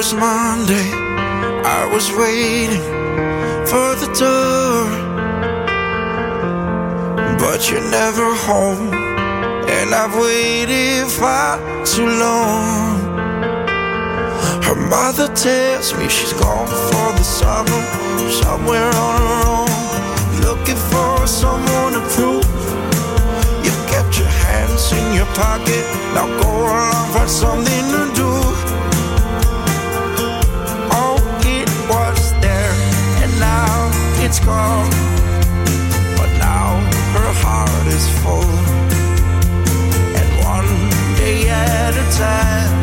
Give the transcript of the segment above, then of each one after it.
was Monday. I was waiting for the door, but you're never home, and I've waited far too long. Her mother tells me she's gone for the summer, somewhere on her own, looking for someone to prove. You kept your hands in your pocket, now go along, find something new. whole, and one day at a time.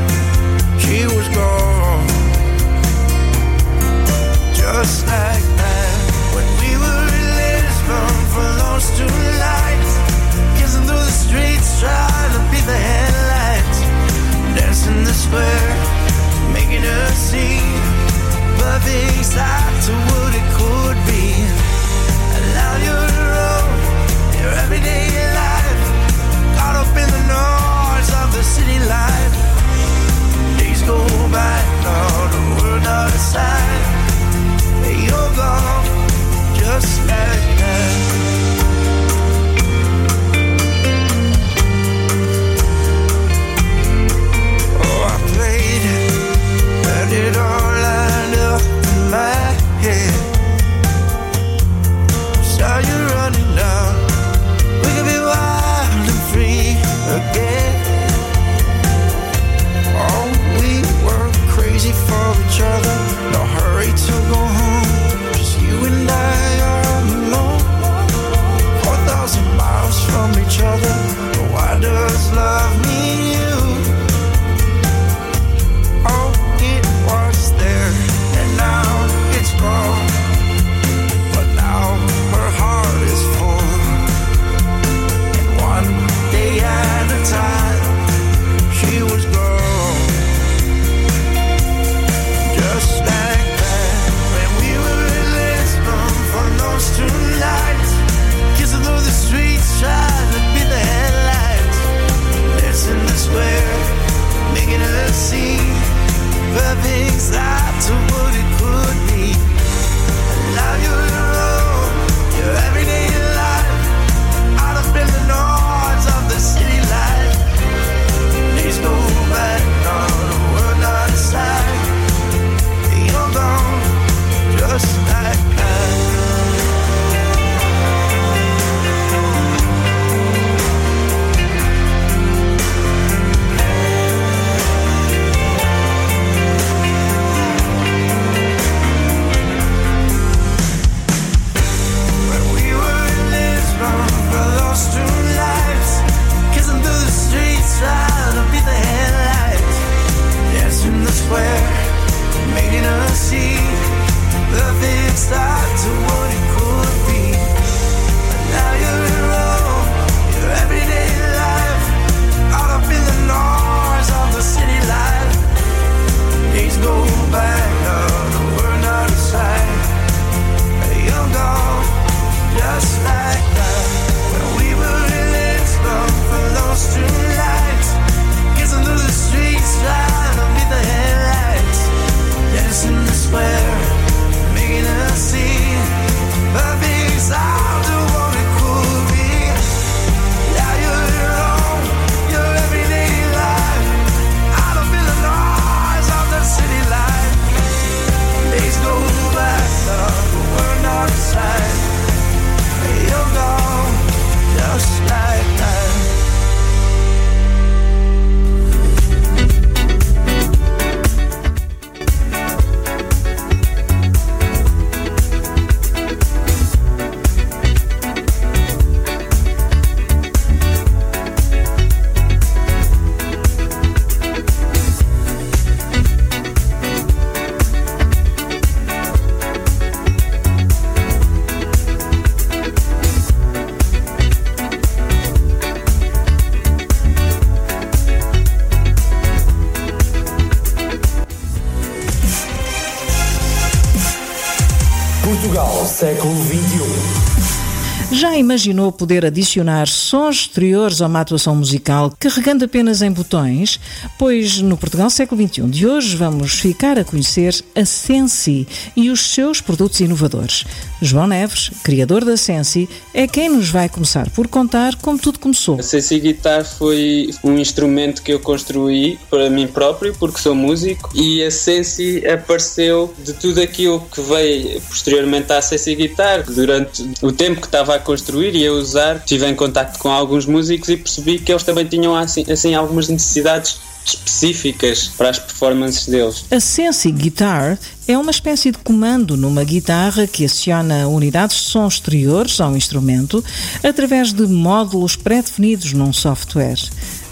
Já imaginou poder adicionar sons exteriores a uma atuação musical carregando apenas em botões? Pois no Portugal século XXI de hoje vamos ficar a conhecer a Sensi e os seus produtos inovadores. João Neves, criador da Sensi, é quem nos vai começar por contar como tudo começou. A Sensi Guitar foi um instrumento que eu construí para mim próprio, porque sou músico, e a Sensi apareceu de tudo aquilo que veio posteriormente à Sensi Guitar. Durante o tempo que estava a construir e a usar, estive em contato com alguns músicos e percebi que eles também tinham assim, assim algumas necessidades específicas para as performances deles. A Sensi Guitar é uma espécie de comando numa guitarra que aciona unidades de som exteriores ao instrumento através de módulos pré-definidos num software.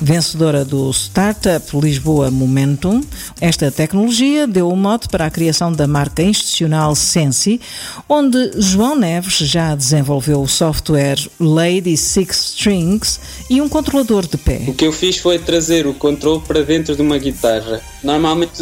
Vencedora do Startup Lisboa Momentum, esta tecnologia deu o mote para a criação da marca institucional Sensi, onde João Neves já desenvolveu o software Lady Six Strings e um controlador de pé. O que eu fiz foi trazer o controle para dentro de uma guitarra. Normalmente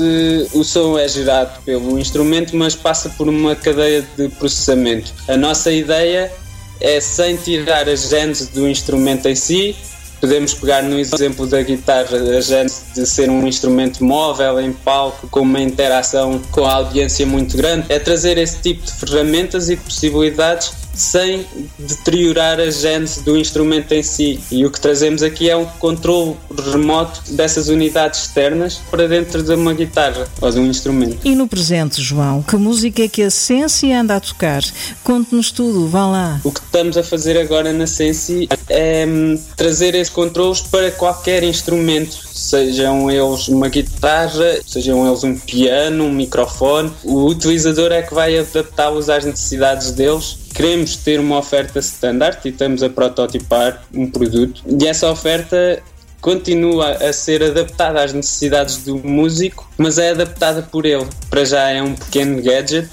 o som é gerado pelo instrumento, mas passa por uma cadeia de processamento. A nossa ideia é, sem tirar a gênese do instrumento em si, podemos pegar no exemplo da guitarra, a gênese de ser um instrumento móvel em palco, com uma interação com a audiência muito grande, é trazer esse tipo de ferramentas e de possibilidades sem deteriorar a gênese do instrumento em si. E o que trazemos aqui é um controle remoto dessas unidades externas para dentro de uma guitarra ou de um instrumento. E no presente, João, que música é que a Sensi anda a tocar? Conte-nos tudo, vá lá. O que estamos a fazer agora na Sensi é hum, trazer esses controles para qualquer instrumento, sejam eles uma guitarra, sejam eles um piano, um microfone. O utilizador é que vai adaptá-los às necessidades deles queremos ter uma oferta standard e estamos a prototipar um produto e essa oferta continua a ser adaptada às necessidades do músico, mas é adaptada por ele. Para já é um pequeno gadget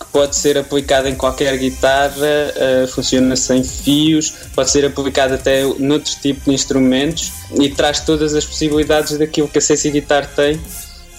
que pode ser aplicado em qualquer guitarra, uh, funciona sem fios, pode ser aplicado até noutros tipos de instrumentos e traz todas as possibilidades daquilo que a CC Guitar tem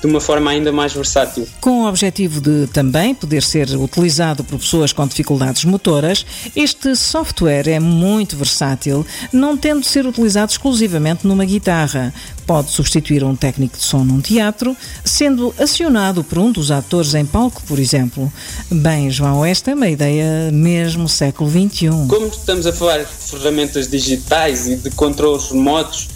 de uma forma ainda mais versátil. Com o objetivo de também poder ser utilizado por pessoas com dificuldades motoras, este software é muito versátil, não tendo de ser utilizado exclusivamente numa guitarra. Pode substituir um técnico de som num teatro, sendo acionado por um dos atores em palco, por exemplo. Bem, João, esta é uma ideia mesmo século XXI. Como estamos a falar de ferramentas digitais e de controles remotos,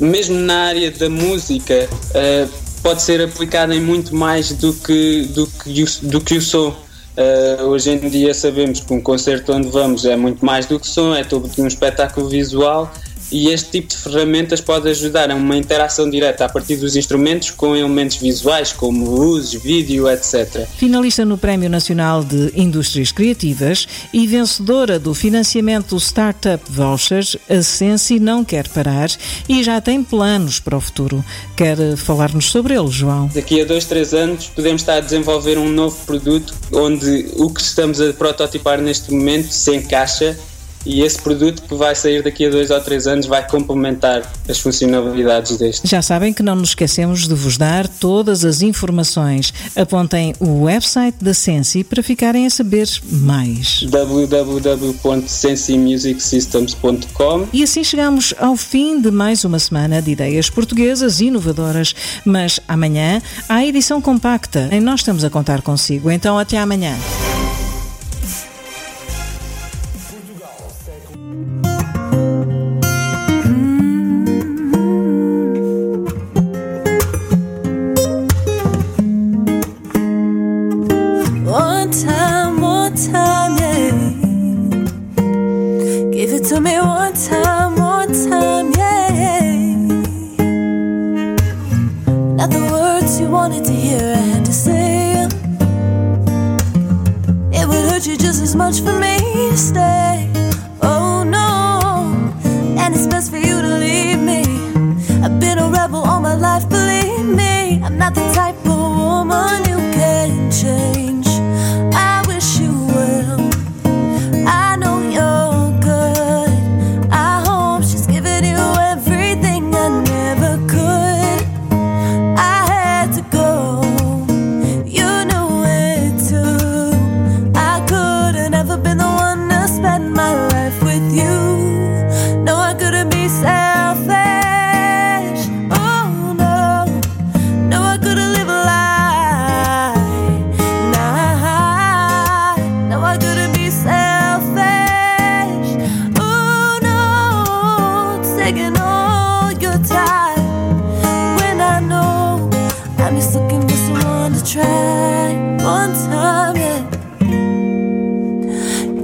mesmo na área da música, uh, pode ser aplicada em muito mais do que, do que, do que o som. Uh, hoje em dia sabemos que um concerto onde vamos é muito mais do que som, é todo um espetáculo visual e este tipo de ferramentas pode ajudar a uma interação direta a partir dos instrumentos com elementos visuais como luzes, vídeo, etc. Finalista no Prémio Nacional de Indústrias Criativas e vencedora do financiamento Startup Vouchers, a Sensi não quer parar e já tem planos para o futuro. Quer falar-nos sobre ele, João? Daqui a dois, três anos podemos estar a desenvolver um novo produto onde o que estamos a prototipar neste momento se encaixa e esse produto que vai sair daqui a dois ou três anos vai complementar as funcionalidades deste. Já sabem que não nos esquecemos de vos dar todas as informações. Apontem o website da Sensi para ficarem a saber mais. www.sensimusicsystems.com E assim chegamos ao fim de mais uma semana de ideias portuguesas inovadoras. Mas amanhã há a edição compacta e nós estamos a contar consigo. Então até amanhã. The words you wanted to hear, I had to say. It would hurt you just as much for me to stay. Oh no, and it's best for you to leave me. I've been a rebel all my life, believe me. I'm not the type of woman you can change. Try one time. Yeah.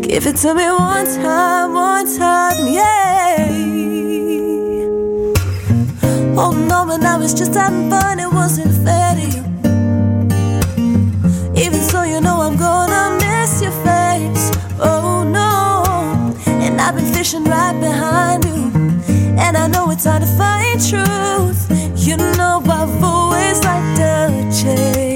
Give it to me one time, one time, yeah. Oh no, but I was just having fun, it wasn't fair to you. Even so, you know I'm gonna miss your face. Oh no, and I've been fishing right behind you. And I know it's hard to find truth. You know I've always liked the chase.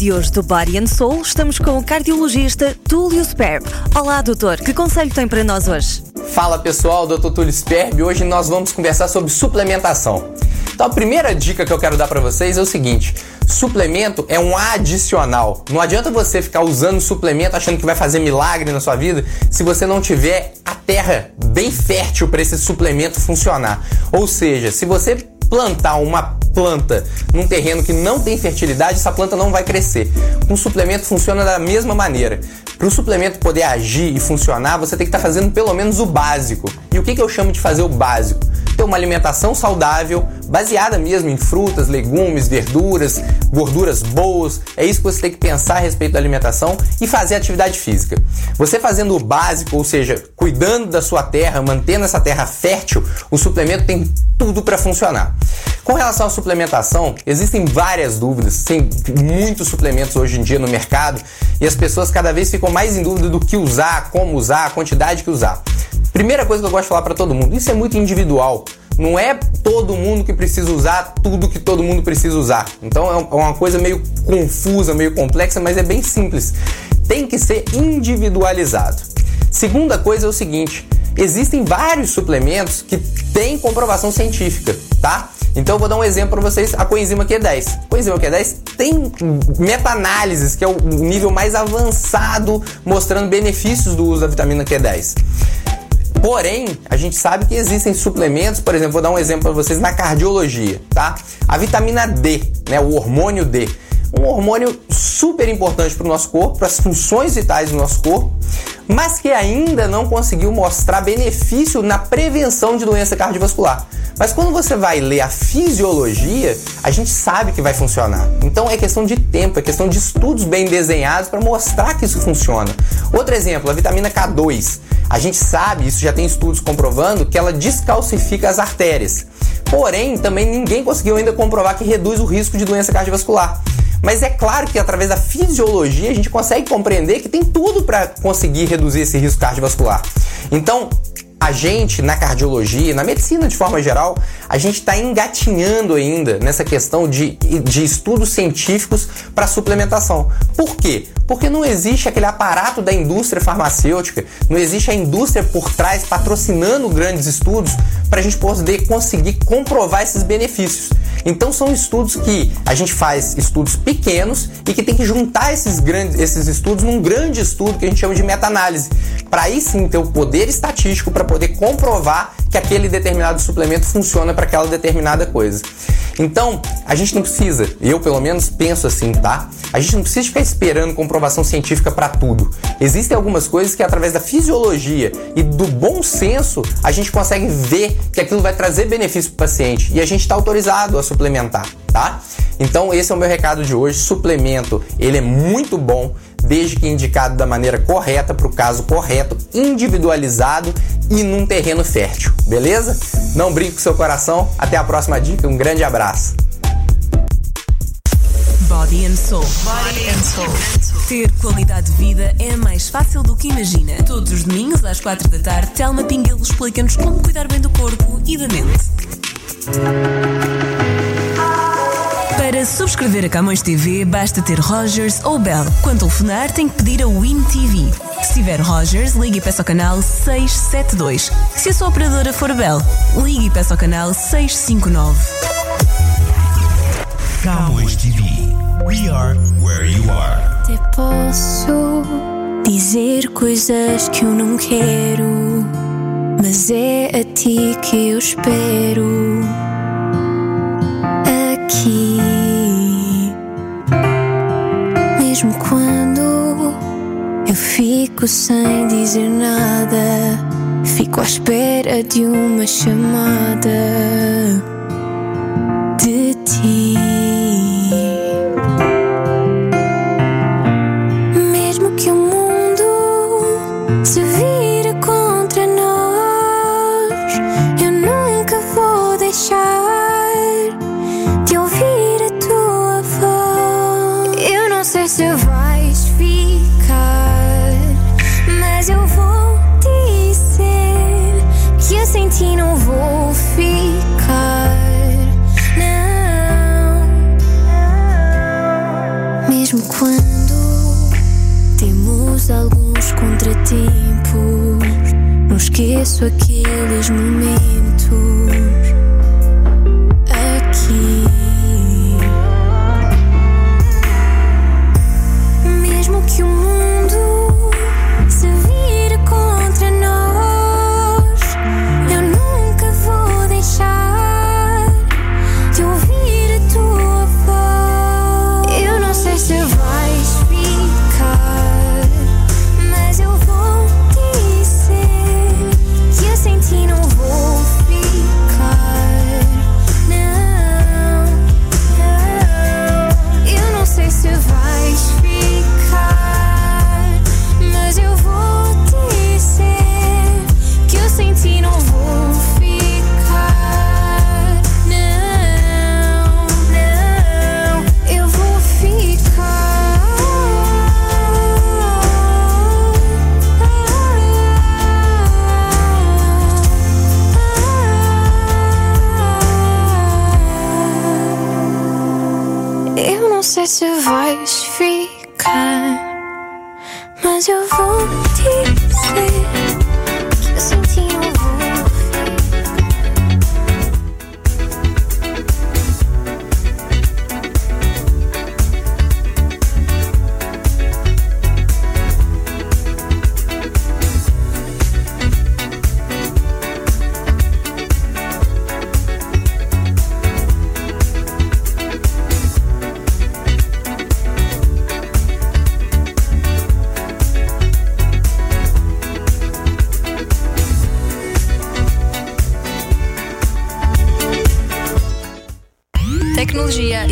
De hoje do Body and Soul, estamos com o cardiologista Túlio Sperb. Olá, doutor, que conselho tem para nós hoje? Fala pessoal, Dr. Túlio Sperb hoje nós vamos conversar sobre suplementação. Então a primeira dica que eu quero dar para vocês é o seguinte: suplemento é um adicional. Não adianta você ficar usando suplemento achando que vai fazer milagre na sua vida se você não tiver a terra bem fértil para esse suplemento funcionar. Ou seja, se você plantar uma planta num terreno que não tem fertilidade, essa planta não vai crescer. Um suplemento funciona da mesma maneira. Para o suplemento poder agir e funcionar, você tem que estar fazendo pelo menos o básico. E o que, que eu chamo de fazer o básico? Ter uma alimentação saudável, baseada mesmo em frutas, legumes, verduras, gorduras boas. É isso que você tem que pensar a respeito da alimentação e fazer atividade física. Você fazendo o básico, ou seja, cuidando da sua terra, mantendo essa terra fértil, o suplemento tem tudo para funcionar. Com relação à suplementação, existem várias dúvidas, tem muitos suplementos hoje em dia no mercado e as pessoas cada vez ficam mais em dúvida do que usar, como usar, a quantidade que usar. Primeira coisa que eu gosto de falar para todo mundo, isso é muito individual. Não é todo mundo que precisa usar tudo que todo mundo precisa usar. Então é uma coisa meio confusa, meio complexa, mas é bem simples. Tem que ser individualizado. Segunda coisa é o seguinte: existem vários suplementos que têm comprovação científica, tá? Então eu vou dar um exemplo para vocês, a coenzima Q10. A coenzima Q10 tem meta-análises, que é o nível mais avançado, mostrando benefícios do uso da vitamina Q10. Porém, a gente sabe que existem suplementos, por exemplo, vou dar um exemplo para vocês na cardiologia, tá? A vitamina D, né, o hormônio D. um hormônio super importante para o nosso corpo, para as funções vitais do nosso corpo, mas que ainda não conseguiu mostrar benefício na prevenção de doença cardiovascular. Mas quando você vai ler a fisiologia, a gente sabe que vai funcionar. Então é questão de tempo, é questão de estudos bem desenhados para mostrar que isso funciona. Outro exemplo, a vitamina K2. A gente sabe, isso já tem estudos comprovando, que ela descalcifica as artérias. Porém, também ninguém conseguiu ainda comprovar que reduz o risco de doença cardiovascular. Mas é claro que através da fisiologia a gente consegue compreender que tem tudo para conseguir reduzir esse risco cardiovascular. Então, a gente, na cardiologia, na medicina de forma geral, a gente está engatinhando ainda nessa questão de, de estudos científicos para suplementação. Por quê? Porque não existe aquele aparato da indústria farmacêutica, não existe a indústria por trás patrocinando grandes estudos para a gente poder conseguir comprovar esses benefícios. Então são estudos que a gente faz estudos pequenos e que tem que juntar esses grandes esses estudos num grande estudo que a gente chama de meta-análise, para aí sim ter o poder estatístico para poder comprovar que aquele determinado suplemento funciona para aquela determinada coisa. Então, a gente não precisa, eu pelo menos penso assim, tá? A gente não precisa ficar esperando comprovação científica para tudo. Existem algumas coisas que através da fisiologia e do bom senso a gente consegue ver que aquilo vai trazer benefício para o paciente e a gente está autorizado a suplementar, tá? Então esse é o meu recado de hoje. Suplemento, ele é muito bom desde que indicado da maneira correta para o caso correto, individualizado e num terreno fértil, beleza? Não brinque com seu coração. Até a próxima dica. Um grande abraço. Body and Soul. Body and Soul. Ter qualidade de vida é mais fácil do que imagina. Todos os domingos às quatro da tarde, Telma Pinguelo explica-nos como cuidar bem do corpo e da mente. Para subscrever a Camões TV, basta ter Rogers ou Bell. Quando telefonar, tem que pedir a Win TV. Se tiver Rogers, ligue e peça ao canal 672. Se a sua operadora for Bell, ligue e peça ao canal 659. Camões TV. We are where you are. Até posso dizer coisas que eu não quero, mas é a ti que eu espero. Aqui, fico sem dizer nada, fico à espera de uma chamada de ti. Ti não vou ficar. Não. Mesmo quando temos alguns contratempos, não esqueço aqueles momentos aqui.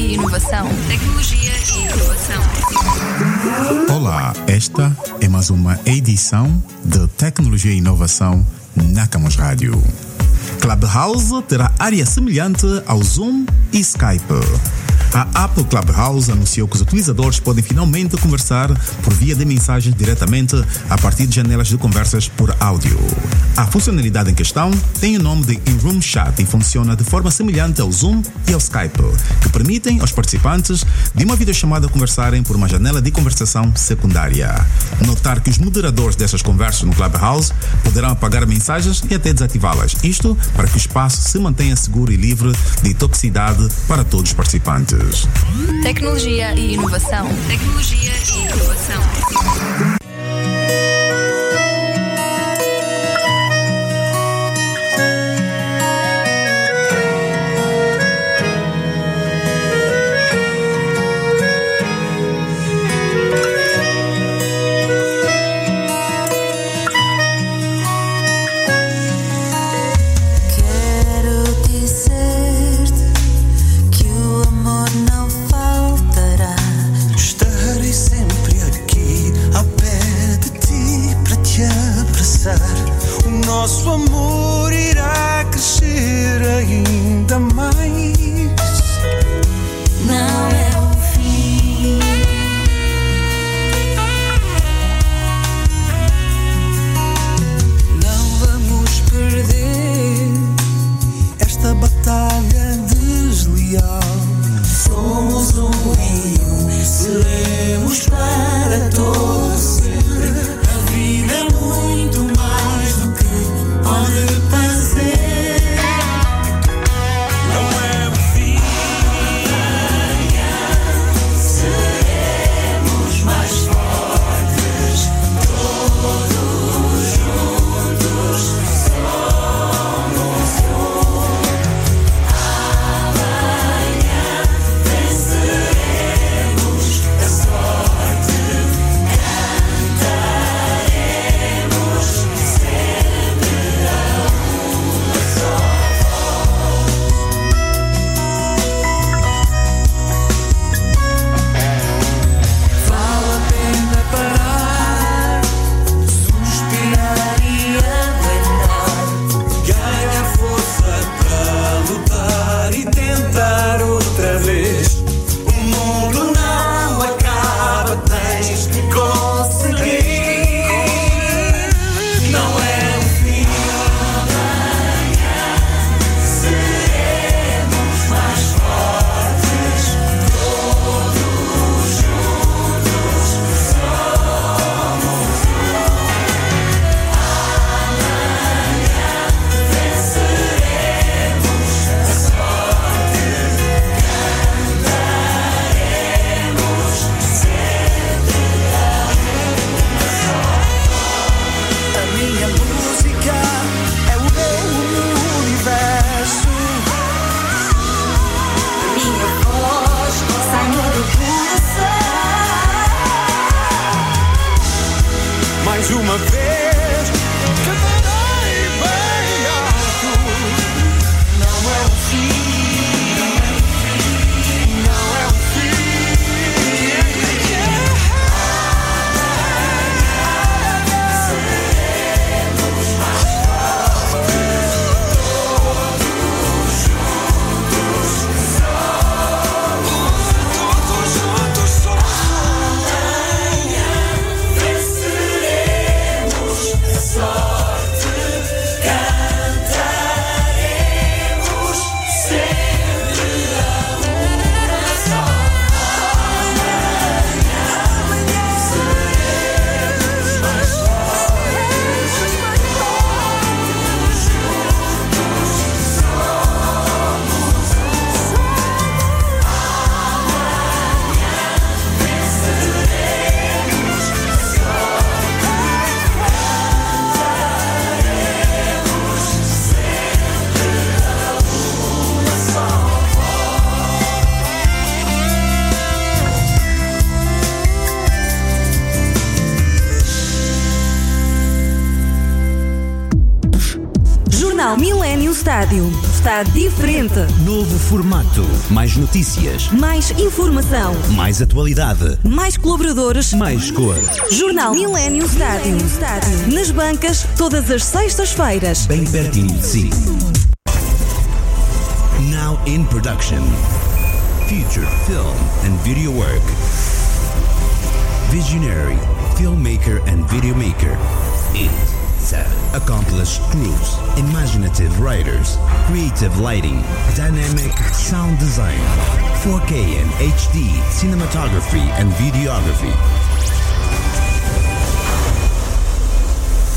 Inovação. Tecnologia e inovação. Olá, esta é mais uma edição de Tecnologia e Inovação na Camus Rádio. Clubhouse terá área semelhante ao Zoom e Skype. A Apple Clubhouse anunciou que os utilizadores podem finalmente conversar por via de mensagens diretamente a partir de janelas de conversas por áudio. A funcionalidade em questão tem o nome de In-Room Chat e funciona de forma semelhante ao Zoom e ao Skype, que permitem aos participantes de uma videochamada conversarem por uma janela de conversação secundária. Notar que os moderadores dessas conversas no Clubhouse poderão apagar mensagens e até desativá-las. Isto para que o espaço se mantenha seguro e livre de toxicidade para todos os participantes. Tecnologia e inovação. Tecnologia e inovação. rádio está diferente. Novo formato. Mais notícias. Mais informação. Mais atualidade. Mais colaboradores. Mais cor. Jornal Millennium Estádio. Nas bancas, todas as sextas-feiras. Bem pertinho de si. Now in production. future film and video work. Visionary, filmmaker and videomaker. It. Accomplished crews, imaginative writers, creative lighting, dynamic sound design, 4K and HD cinematography and videography.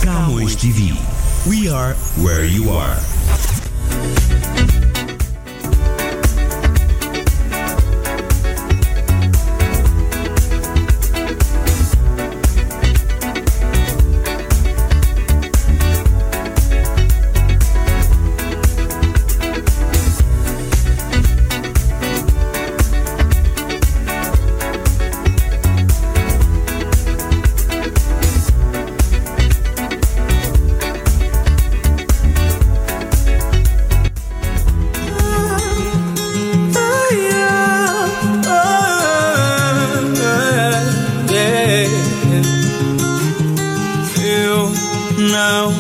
Camões TV. We are where you are. Não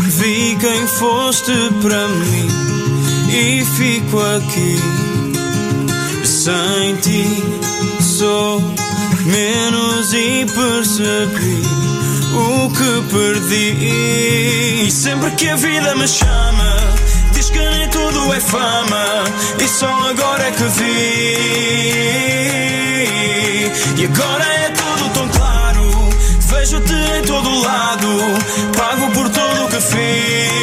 vi quem foste para mim e fico aqui sem ti. Sou menos e percebi o que perdi. E sempre que a vida me chama, diz que nem tudo é fama e só agora é que vi. E agora é tão. Vejo-te em todo lado, pago por tudo o que fiz.